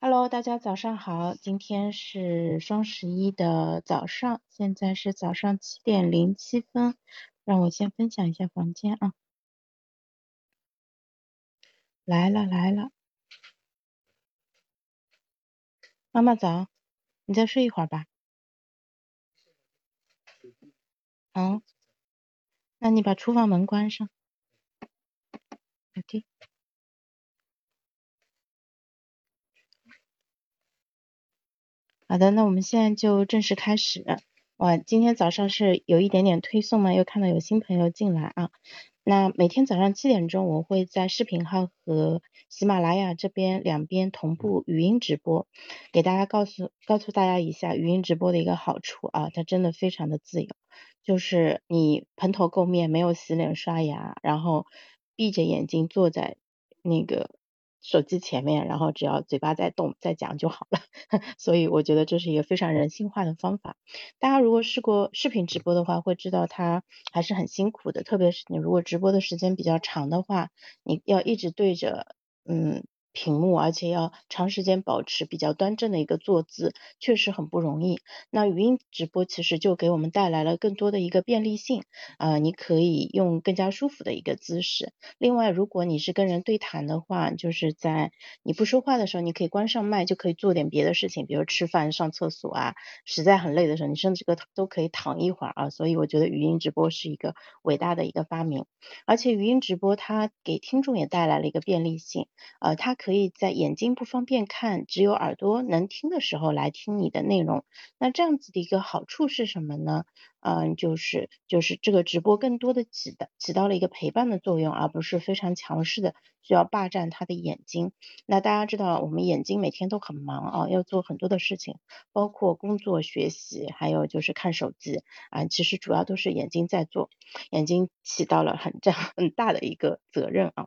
Hello，大家早上好，今天是双十一的早上，现在是早上七点零七分，让我先分享一下房间啊。来了来了，妈妈早，你再睡一会儿吧。嗯，那你把厨房门关上。OK。好的，那我们现在就正式开始。哇，今天早上是有一点点推送嘛，又看到有新朋友进来啊。那每天早上七点钟，我会在视频号和喜马拉雅这边两边同步语音直播，给大家告诉告诉大家一下语音直播的一个好处啊，它真的非常的自由，就是你蓬头垢面，没有洗脸刷牙，然后闭着眼睛坐在那个。手机前面，然后只要嘴巴在动，在讲就好了。所以我觉得这是一个非常人性化的方法。大家如果试过视频直播的话，会知道它还是很辛苦的，特别是你如果直播的时间比较长的话，你要一直对着，嗯。屏幕，而且要长时间保持比较端正的一个坐姿，确实很不容易。那语音直播其实就给我们带来了更多的一个便利性，啊，你可以用更加舒服的一个姿势。另外，如果你是跟人对谈的话，就是在你不说话的时候，你可以关上麦，就可以做点别的事情，比如吃饭、上厕所啊。实在很累的时候，你甚至个都可以躺一会儿啊。所以我觉得语音直播是一个伟大的一个发明，而且语音直播它给听众也带来了一个便利性，呃，它。可可以在眼睛不方便看，只有耳朵能听的时候来听你的内容。那这样子的一个好处是什么呢？嗯，就是就是这个直播更多的起的起到了一个陪伴的作用，而不是非常强势的需要霸占他的眼睛。那大家知道，我们眼睛每天都很忙啊，要做很多的事情，包括工作、学习，还有就是看手机啊，其实主要都是眼睛在做，眼睛起到了很这 很大的一个责任啊。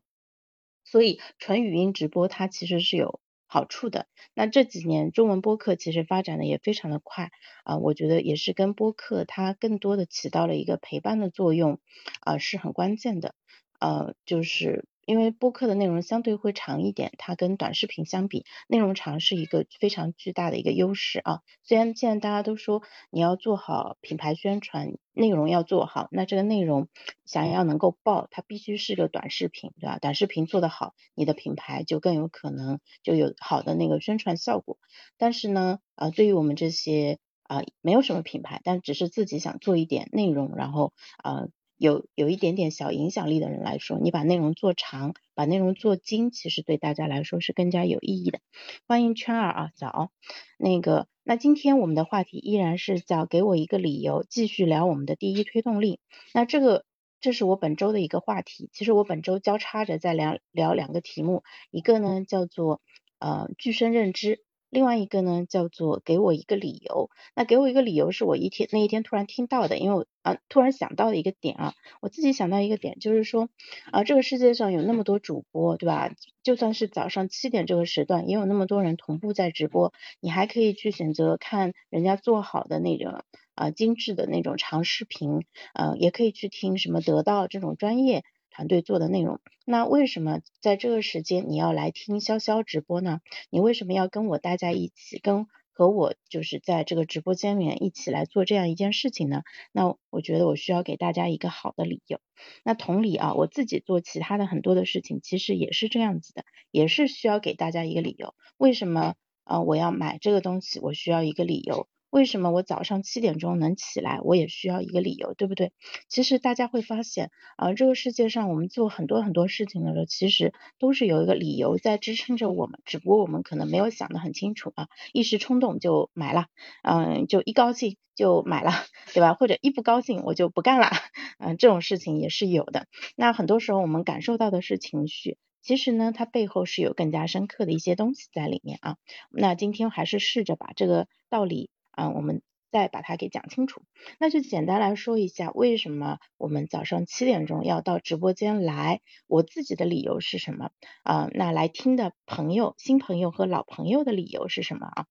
所以纯语音直播它其实是有好处的。那这几年中文播客其实发展的也非常的快啊，我觉得也是跟播客它更多的起到了一个陪伴的作用啊，是很关键的。呃，就是。因为播客的内容相对会长一点，它跟短视频相比，内容长是一个非常巨大的一个优势啊。虽然现在大家都说你要做好品牌宣传，内容要做好，那这个内容想要能够爆，它必须是个短视频，对吧？短视频做得好，你的品牌就更有可能就有好的那个宣传效果。但是呢，呃，对于我们这些啊没有什么品牌，但只是自己想做一点内容，然后啊。有有一点点小影响力的人来说，你把内容做长，把内容做精，其实对大家来说是更加有意义的。欢迎圈儿啊，早。那个，那今天我们的话题依然是叫给我一个理由，继续聊我们的第一推动力。那这个，这是我本周的一个话题。其实我本周交叉着在聊聊两个题目，一个呢叫做呃具身认知。另外一个呢，叫做给我一个理由。那给我一个理由是我一天那一天突然听到的，因为我啊突然想到的一个点啊，我自己想到一个点，就是说啊这个世界上有那么多主播，对吧？就算是早上七点这个时段，也有那么多人同步在直播，你还可以去选择看人家做好的那种啊精致的那种长视频，呃，也可以去听什么得到这种专业。团队做的内容，那为什么在这个时间你要来听潇潇直播呢？你为什么要跟我待在一起，跟和我就是在这个直播间里面一起来做这样一件事情呢？那我觉得我需要给大家一个好的理由。那同理啊，我自己做其他的很多的事情，其实也是这样子的，也是需要给大家一个理由。为什么啊？我要买这个东西，我需要一个理由。为什么我早上七点钟能起来？我也需要一个理由，对不对？其实大家会发现啊，这个世界上我们做很多很多事情的时候，其实都是有一个理由在支撑着我们，只不过我们可能没有想得很清楚啊，一时冲动就买了，嗯，就一高兴就买了，对吧？或者一不高兴我就不干了，嗯，这种事情也是有的。那很多时候我们感受到的是情绪，其实呢，它背后是有更加深刻的一些东西在里面啊。那今天还是试着把这个道理。啊，我们再把它给讲清楚。那就简单来说一下，为什么我们早上七点钟要到直播间来？我自己的理由是什么？啊，那来听的朋友、新朋友和老朋友的理由是什么啊？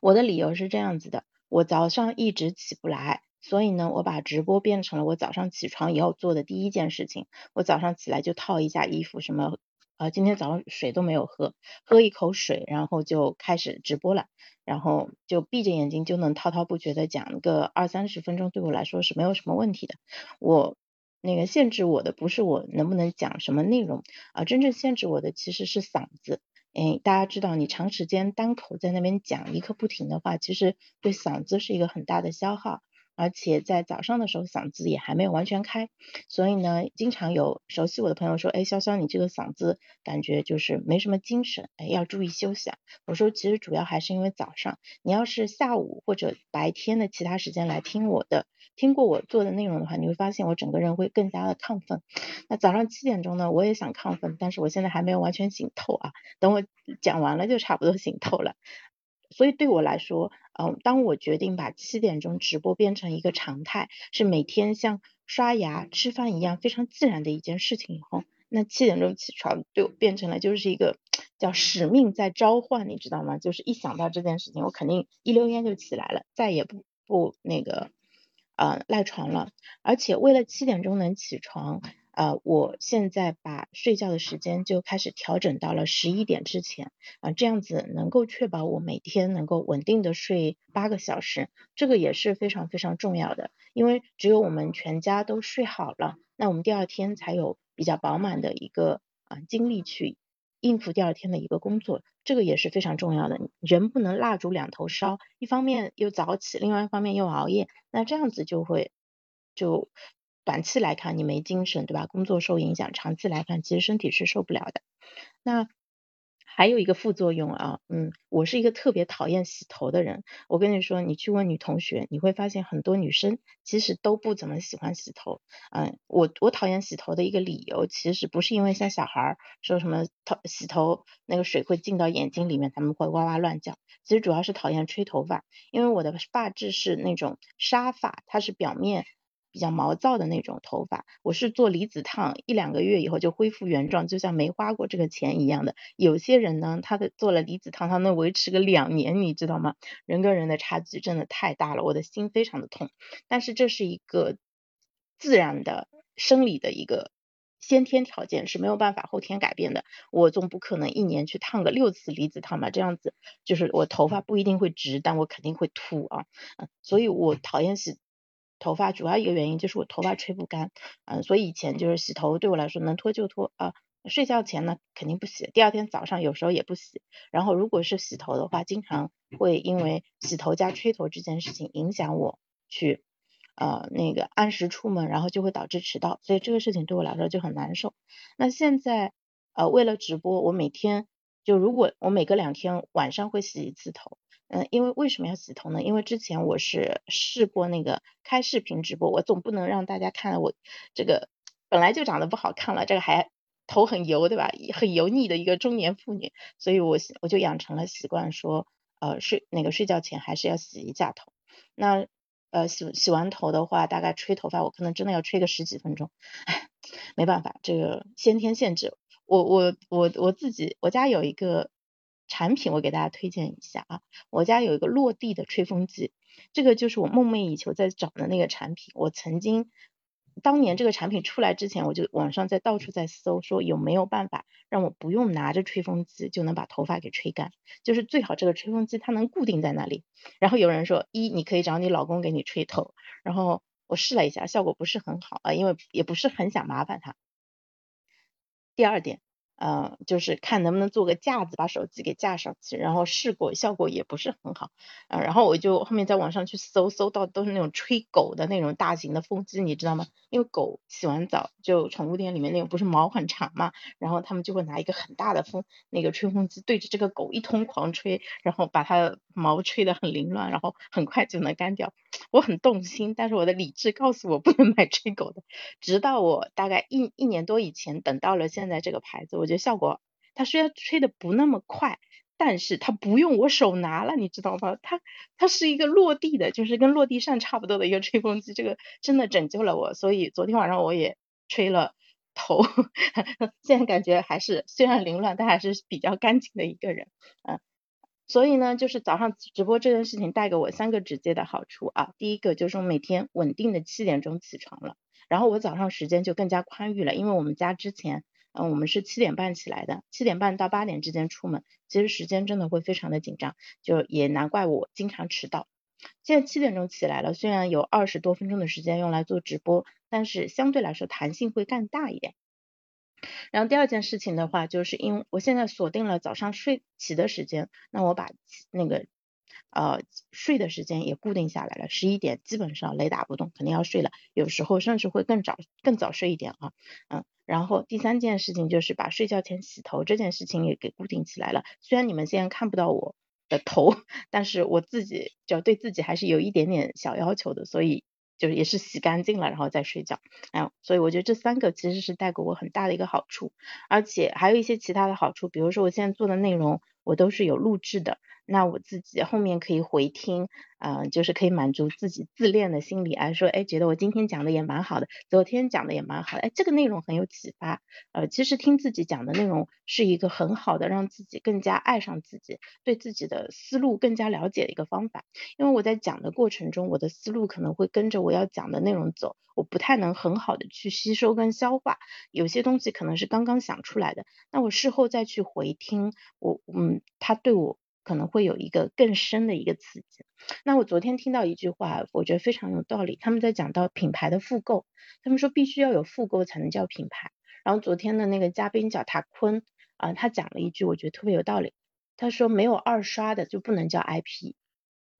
我的理由是这样子的：我早上一直起不来，所以呢，我把直播变成了我早上起床以后做的第一件事情。我早上起来就套一下衣服，什么。啊，今天早上水都没有喝，喝一口水，然后就开始直播了，然后就闭着眼睛就能滔滔不绝的讲个二三十分钟，对我来说是没有什么问题的。我那个限制我的不是我能不能讲什么内容啊，真正限制我的其实是嗓子。哎，大家知道，你长时间单口在那边讲一刻不停的话，其实对嗓子是一个很大的消耗。而且在早上的时候嗓子也还没有完全开，所以呢，经常有熟悉我的朋友说，哎，潇潇你这个嗓子感觉就是没什么精神，哎，要注意休息啊。我说其实主要还是因为早上，你要是下午或者白天的其他时间来听我的，听过我做的内容的话，你会发现我整个人会更加的亢奋。那早上七点钟呢，我也想亢奋，但是我现在还没有完全醒透啊，等我讲完了就差不多醒透了。所以对我来说，嗯，当我决定把七点钟直播变成一个常态，是每天像刷牙、吃饭一样非常自然的一件事情以后，那七点钟起床对我变成了就是一个叫使命在召唤，你知道吗？就是一想到这件事情，我肯定一溜烟就起来了，再也不不那个呃赖床了。而且为了七点钟能起床。呃，我现在把睡觉的时间就开始调整到了十一点之前啊，这样子能够确保我每天能够稳定的睡八个小时，这个也是非常非常重要的，因为只有我们全家都睡好了，那我们第二天才有比较饱满的一个啊精力去应付第二天的一个工作，这个也是非常重要的。人不能蜡烛两头烧，一方面又早起，另外一方面又熬夜，那这样子就会就。短期来看你没精神，对吧？工作受影响，长期来看其实身体是受不了的。那还有一个副作用啊，嗯，我是一个特别讨厌洗头的人。我跟你说，你去问女同学，你会发现很多女生其实都不怎么喜欢洗头。嗯，我我讨厌洗头的一个理由，其实不是因为像小孩儿说什么头洗头那个水会进到眼睛里面，他们会哇哇乱叫。其实主要是讨厌吹头发，因为我的发质是那种沙发，它是表面。比较毛躁的那种头发，我是做离子烫，一两个月以后就恢复原状，就像没花过这个钱一样的。有些人呢，他的做了离子烫，他能维持个两年，你知道吗？人跟人的差距真的太大了，我的心非常的痛。但是这是一个自然的生理的一个先天条件，是没有办法后天改变的。我总不可能一年去烫个六次离子烫吧？这样子就是我头发不一定会直，但我肯定会秃啊。所以我讨厌洗。头发主要一个原因就是我头发吹不干，嗯，所以以前就是洗头对我来说能拖就拖啊，睡觉前呢肯定不洗，第二天早上有时候也不洗，然后如果是洗头的话，经常会因为洗头加吹头这件事情影响我去呃那个按时出门，然后就会导致迟到，所以这个事情对我来说就很难受。那现在呃为了直播，我每天就如果我每隔两天晚上会洗一次头。嗯，因为为什么要洗头呢？因为之前我是试过那个开视频直播，我总不能让大家看我这个本来就长得不好看了，这个还头很油，对吧？很油腻的一个中年妇女，所以我我就养成了习惯，说呃睡那个睡觉前还是要洗一下头。那呃洗洗完头的话，大概吹头发，我可能真的要吹个十几分钟，唉，没办法，这个先天限制。我我我我自己，我家有一个。产品我给大家推荐一下啊，我家有一个落地的吹风机，这个就是我梦寐以求在找的那个产品。我曾经当年这个产品出来之前，我就网上在到处在搜，说有没有办法让我不用拿着吹风机就能把头发给吹干，就是最好这个吹风机它能固定在那里。然后有人说，一你可以找你老公给你吹头，然后我试了一下，效果不是很好啊，因为也不是很想麻烦他。第二点。呃，就是看能不能做个架子，把手机给架上去，然后试过，效果也不是很好。啊，然后我就后面在网上去搜，搜到都是那种吹狗的那种大型的风机，你知道吗？因为狗洗完澡，就宠物店里面那种不是毛很长嘛，然后他们就会拿一个很大的风，那个吹风机对着这个狗一通狂吹，然后把它毛吹得很凌乱，然后很快就能干掉。我很动心，但是我的理智告诉我不能买吹狗的。直到我大概一一年多以前，等到了现在这个牌子，我就觉效果，它虽然吹的不那么快，但是它不用我手拿了，你知道吗？它它是一个落地的，就是跟落地扇差不多的一个吹风机，这个真的拯救了我。所以昨天晚上我也吹了头，现在感觉还是虽然凌乱，但还是比较干净的一个人，嗯。所以呢，就是早上直播这件事情带给我三个直接的好处啊。第一个就是我每天稳定的七点钟起床了，然后我早上时间就更加宽裕了，因为我们家之前嗯，我们是七点半起来的，七点半到八点之间出门，其实时间真的会非常的紧张，就也难怪我经常迟到。现在七点钟起来了，虽然有二十多分钟的时间用来做直播，但是相对来说弹性会更大一点。然后第二件事情的话，就是因为我现在锁定了早上睡起的时间，那我把那个呃睡的时间也固定下来了，十一点基本上雷打不动，肯定要睡了，有时候甚至会更早更早睡一点啊，嗯，然后第三件事情就是把睡觉前洗头这件事情也给固定起来了，虽然你们现在看不到我的头，但是我自己就对自己还是有一点点小要求的，所以。就是也是洗干净了，然后再睡觉，哎，所以我觉得这三个其实是带给我很大的一个好处，而且还有一些其他的好处，比如说我现在做的内容。我都是有录制的，那我自己后面可以回听，啊，就是可以满足自己自恋的心理，哎，说，哎，觉得我今天讲的也蛮好的，昨天讲的也蛮好的，哎，这个内容很有启发，呃，其实听自己讲的内容是一个很好的让自己更加爱上自己，对自己的思路更加了解的一个方法，因为我在讲的过程中，我的思路可能会跟着我要讲的内容走，我不太能很好的去吸收跟消化，有些东西可能是刚刚想出来的，那我事后再去回听，我，嗯。他对我可能会有一个更深的一个刺激。那我昨天听到一句话，我觉得非常有道理。他们在讲到品牌的复购，他们说必须要有复购才能叫品牌。然后昨天的那个嘉宾叫塔坤啊，他讲了一句我觉得特别有道理。他说没有二刷的就不能叫 IP。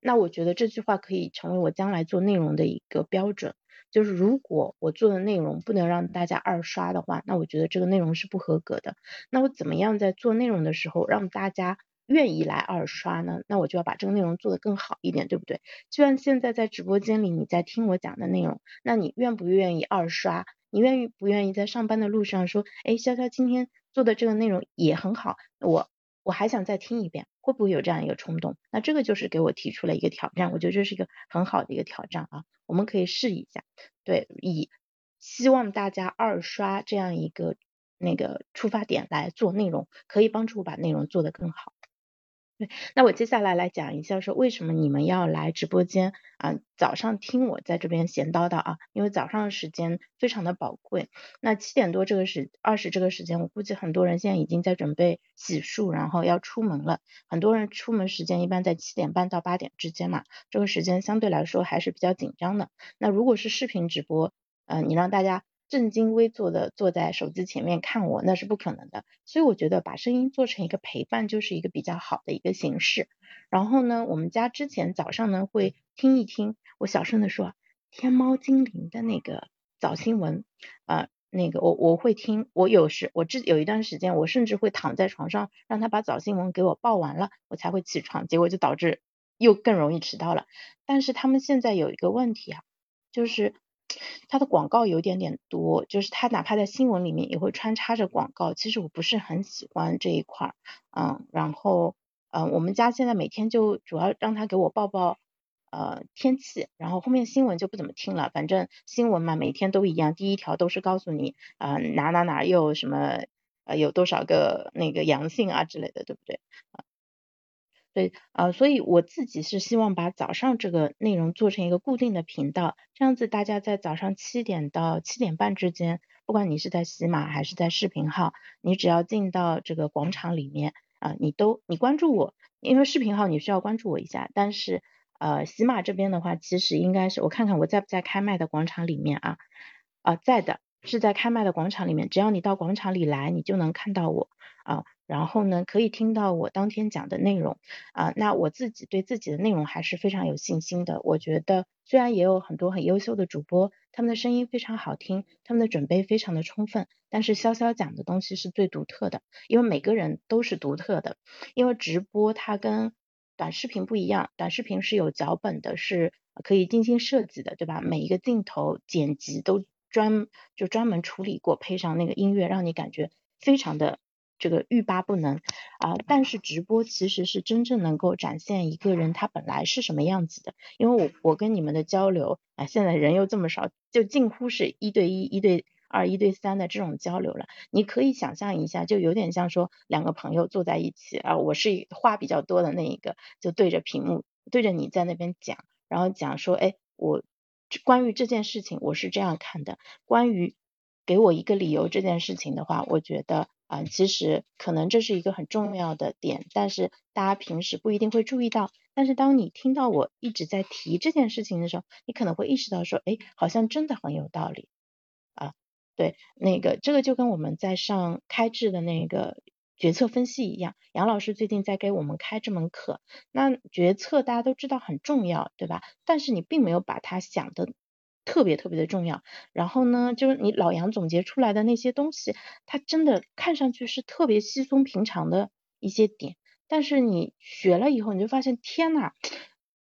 那我觉得这句话可以成为我将来做内容的一个标准。就是如果我做的内容不能让大家二刷的话，那我觉得这个内容是不合格的。那我怎么样在做内容的时候让大家愿意来二刷呢？那我就要把这个内容做得更好一点，对不对？就像现在在直播间里你在听我讲的内容，那你愿不愿意二刷？你愿意不愿意在上班的路上说，哎，潇潇今天做的这个内容也很好，我。我还想再听一遍，会不会有这样一个冲动？那这个就是给我提出了一个挑战，我觉得这是一个很好的一个挑战啊，我们可以试一下。对，以希望大家二刷这样一个那个出发点来做内容，可以帮助我把内容做得更好。那我接下来来讲一下，说为什么你们要来直播间啊？早上听我在这边闲叨叨啊，因为早上的时间非常的宝贵。那七点多这个时二十这个时间，我估计很多人现在已经在准备洗漱，然后要出门了。很多人出门时间一般在七点半到八点之间嘛，这个时间相对来说还是比较紧张的。那如果是视频直播，嗯，你让大家。正襟危坐的坐在手机前面看我，那是不可能的。所以我觉得把声音做成一个陪伴，就是一个比较好的一个形式。然后呢，我们家之前早上呢会听一听，我小声的说天猫精灵的那个早新闻啊，那个我我会听。我有时我这有一段时间，我甚至会躺在床上让他把早新闻给我报完了，我才会起床。结果就导致又更容易迟到了。但是他们现在有一个问题啊，就是。它的广告有点点多，就是它哪怕在新闻里面也会穿插着广告，其实我不是很喜欢这一块儿，嗯，然后，嗯，我们家现在每天就主要让他给我报报呃天气，然后后面新闻就不怎么听了，反正新闻嘛每天都一样，第一条都是告诉你啊哪哪哪又什么呃有多少个那个阳性啊之类的，对不对？对，呃，所以我自己是希望把早上这个内容做成一个固定的频道，这样子大家在早上七点到七点半之间，不管你是在喜马还是在视频号，你只要进到这个广场里面啊，你都你关注我，因为视频号你需要关注我一下，但是呃喜马这边的话，其实应该是我看看我在不在开麦的广场里面啊，啊在的，是在开麦的广场里面，只要你到广场里来，你就能看到我啊。然后呢，可以听到我当天讲的内容啊。那我自己对自己的内容还是非常有信心的。我觉得虽然也有很多很优秀的主播，他们的声音非常好听，他们的准备非常的充分，但是潇潇讲的东西是最独特的，因为每个人都是独特的。因为直播它跟短视频不一样，短视频是有脚本的，是可以精心设计的，对吧？每一个镜头剪辑都专就专门处理过，配上那个音乐，让你感觉非常的。这个欲罢不能啊！但是直播其实是真正能够展现一个人他本来是什么样子的，因为我我跟你们的交流啊，现在人又这么少，就近乎是一对一、一对二、一对三的这种交流了。你可以想象一下，就有点像说两个朋友坐在一起啊，我是话比较多的那一个，就对着屏幕对着你在那边讲，然后讲说，哎，我关于这件事情我是这样看的，关于。给我一个理由这件事情的话，我觉得啊，其实可能这是一个很重要的点，但是大家平时不一定会注意到。但是当你听到我一直在提这件事情的时候，你可能会意识到说，哎，好像真的很有道理啊。对，那个这个就跟我们在上开智的那个决策分析一样，杨老师最近在给我们开这门课。那决策大家都知道很重要，对吧？但是你并没有把它想的。特别特别的重要，然后呢，就是你老杨总结出来的那些东西，它真的看上去是特别稀松平常的一些点，但是你学了以后，你就发现天呐，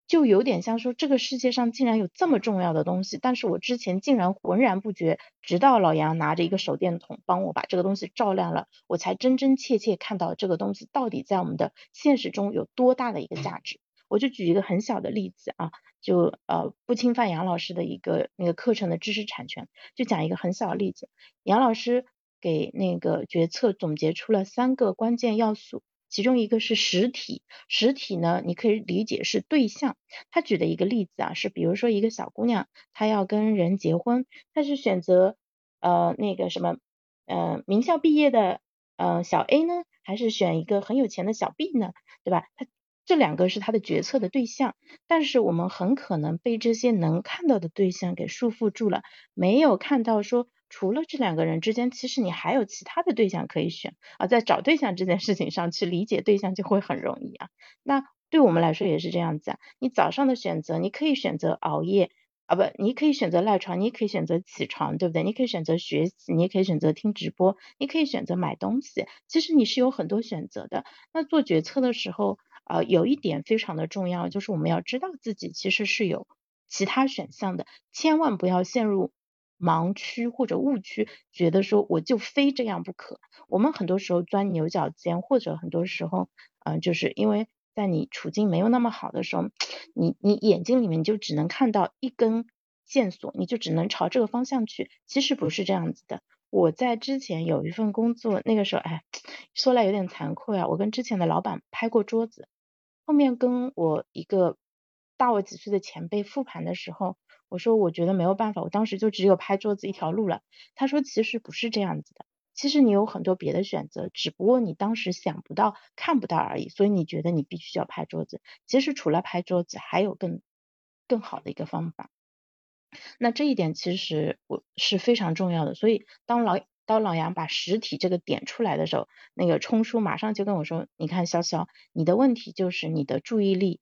就有点像说这个世界上竟然有这么重要的东西，但是我之前竟然浑然不觉，直到老杨拿着一个手电筒帮我把这个东西照亮了，我才真真切切看到这个东西到底在我们的现实中有多大的一个价值。我就举一个很小的例子啊。就呃不侵犯杨老师的一个那个课程的知识产权，就讲一个很小的例子。杨老师给那个决策总结出了三个关键要素，其中一个是实体，实体呢你可以理解是对象。他举的一个例子啊，是比如说一个小姑娘，她要跟人结婚，她是选择呃那个什么呃名校毕业的呃小 A 呢，还是选一个很有钱的小 B 呢？对吧？他这两个是他的决策的对象，但是我们很可能被这些能看到的对象给束缚住了，没有看到说除了这两个人之间，其实你还有其他的对象可以选啊，在找对象这件事情上去理解对象就会很容易啊。那对我们来说也是这样子啊，你早上的选择，你可以选择熬夜啊，不，你可以选择赖床，你也可以选择起床，对不对？你可以选择学习，你也可以选择听直播，你可以选择买东西，其实你是有很多选择的。那做决策的时候。呃，有一点非常的重要，就是我们要知道自己其实是有其他选项的，千万不要陷入盲区或者误区，觉得说我就非这样不可。我们很多时候钻牛角尖，或者很多时候，嗯，就是因为在你处境没有那么好的时候，你你眼睛里面就只能看到一根线索，你就只能朝这个方向去。其实不是这样子的。我在之前有一份工作，那个时候，哎，说来有点惭愧啊，我跟之前的老板拍过桌子。后面跟我一个大我几岁的前辈复盘的时候，我说我觉得没有办法，我当时就只有拍桌子一条路了。他说其实不是这样子的，其实你有很多别的选择，只不过你当时想不到、看不到而已，所以你觉得你必须要拍桌子。其实除了拍桌子，还有更更好的一个方法。那这一点其实我是非常重要的，所以当老。当老杨把实体这个点出来的时候，那个冲叔马上就跟我说：“你看，潇潇，你的问题就是你的注意力，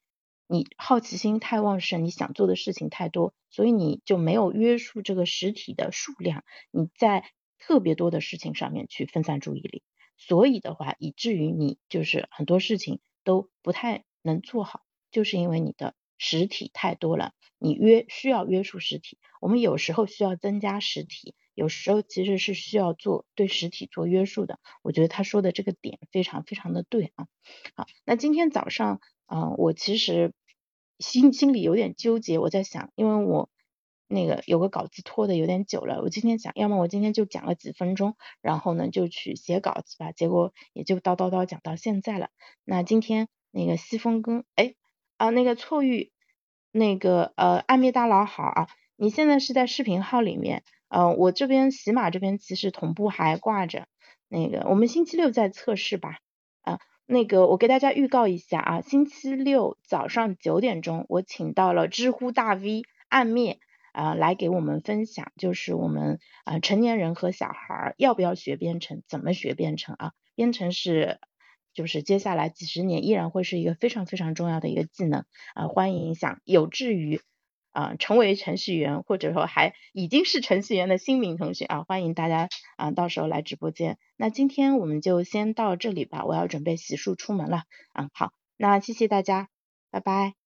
你好奇心太旺盛，你想做的事情太多，所以你就没有约束这个实体的数量，你在特别多的事情上面去分散注意力，所以的话，以至于你就是很多事情都不太能做好，就是因为你的实体太多了，你约需要约束实体，我们有时候需要增加实体。”有时候其实是需要做对实体做约束的，我觉得他说的这个点非常非常的对啊。好，那今天早上啊，我其实心心里有点纠结，我在想，因为我那个有个稿子拖的有点久了，我今天想，要么我今天就讲了几分钟，然后呢就去写稿子吧，结果也就叨叨叨讲到现在了。那今天那个西风跟哎啊那个错遇那个呃暗灭大佬好啊，你现在是在视频号里面。嗯，我这边喜马这边其实同步还挂着，那个我们星期六再测试吧，啊，那个我给大家预告一下啊，星期六早上九点钟，我请到了知乎大 V 暗灭啊来给我们分享，就是我们啊成年人和小孩要不要学编程，怎么学编程啊？编程是就是接下来几十年依然会是一个非常非常重要的一个技能啊，欢迎想有志于。啊，成为程序员，或者说还已经是程序员的新民同学啊，欢迎大家啊，到时候来直播间。那今天我们就先到这里吧，我要准备洗漱出门了。嗯，好，那谢谢大家，拜拜。